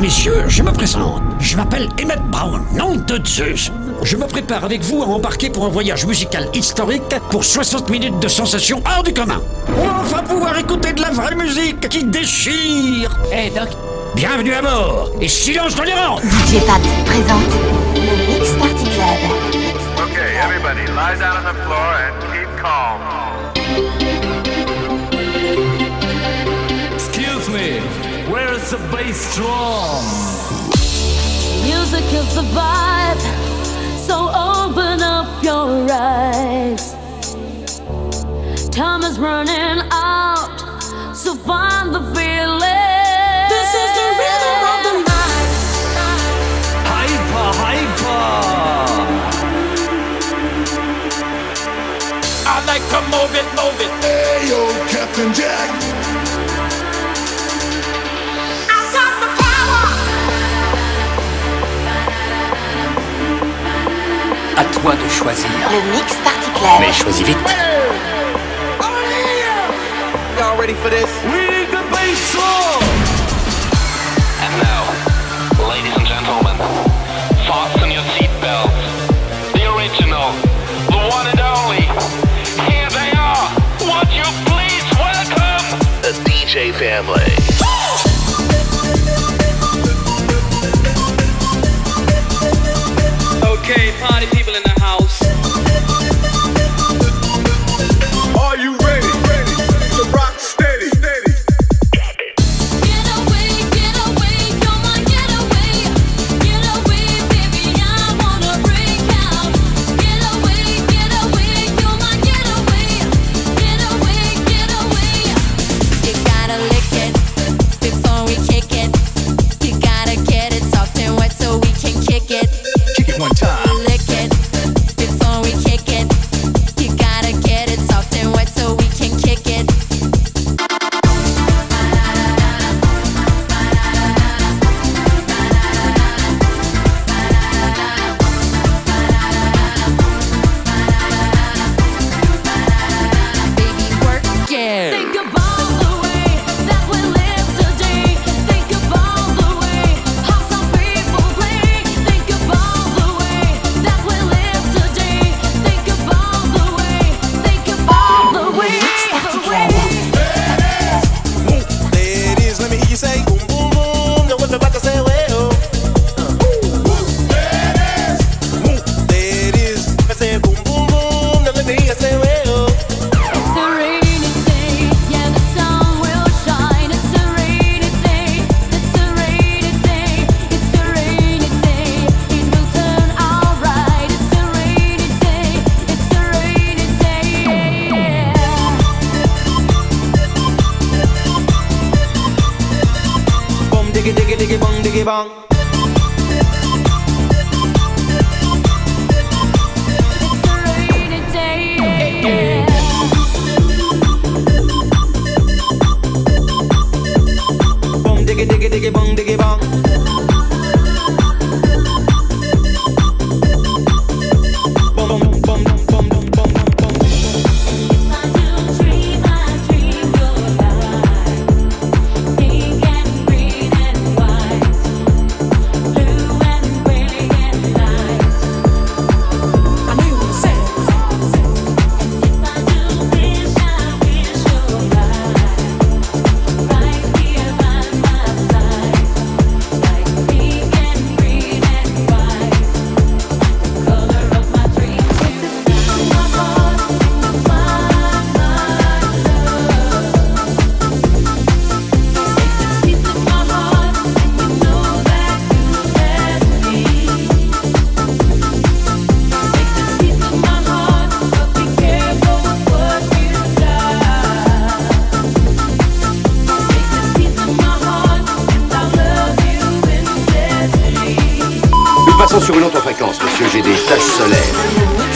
et messieurs, je me présente. Je m'appelle Emmett Brown, nom de Zeus. Je me prépare avec vous à embarquer pour un voyage musical historique pour 60 minutes de sensations hors du commun. On va enfin pouvoir écouter de la vraie musique qui déchire. Hey Doc, Bienvenue à bord et silence dans les rangs. DJ Pat présente le Mix Party Club. Okay, everybody, lie down on the floor and keep calm. Is the bass drum? Music is the vibe, so open up your eyes. Time is running out, so find the feeling. This is the rhythm of the night. Hyper, hyper! I like to move it, move it. Hey yo, Captain Jack. À toi de choisir. Le Mix Party Club. Mais choisis vite. Y'all ready for this? We need the bass! And now, ladies and gentlemen, fasten your seatbelts. The original, the one and only. Here they are. Would you please welcome the DJ family? Okay, party une autre fréquence, monsieur. J'ai des taches solaires.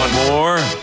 Want more?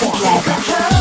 Like.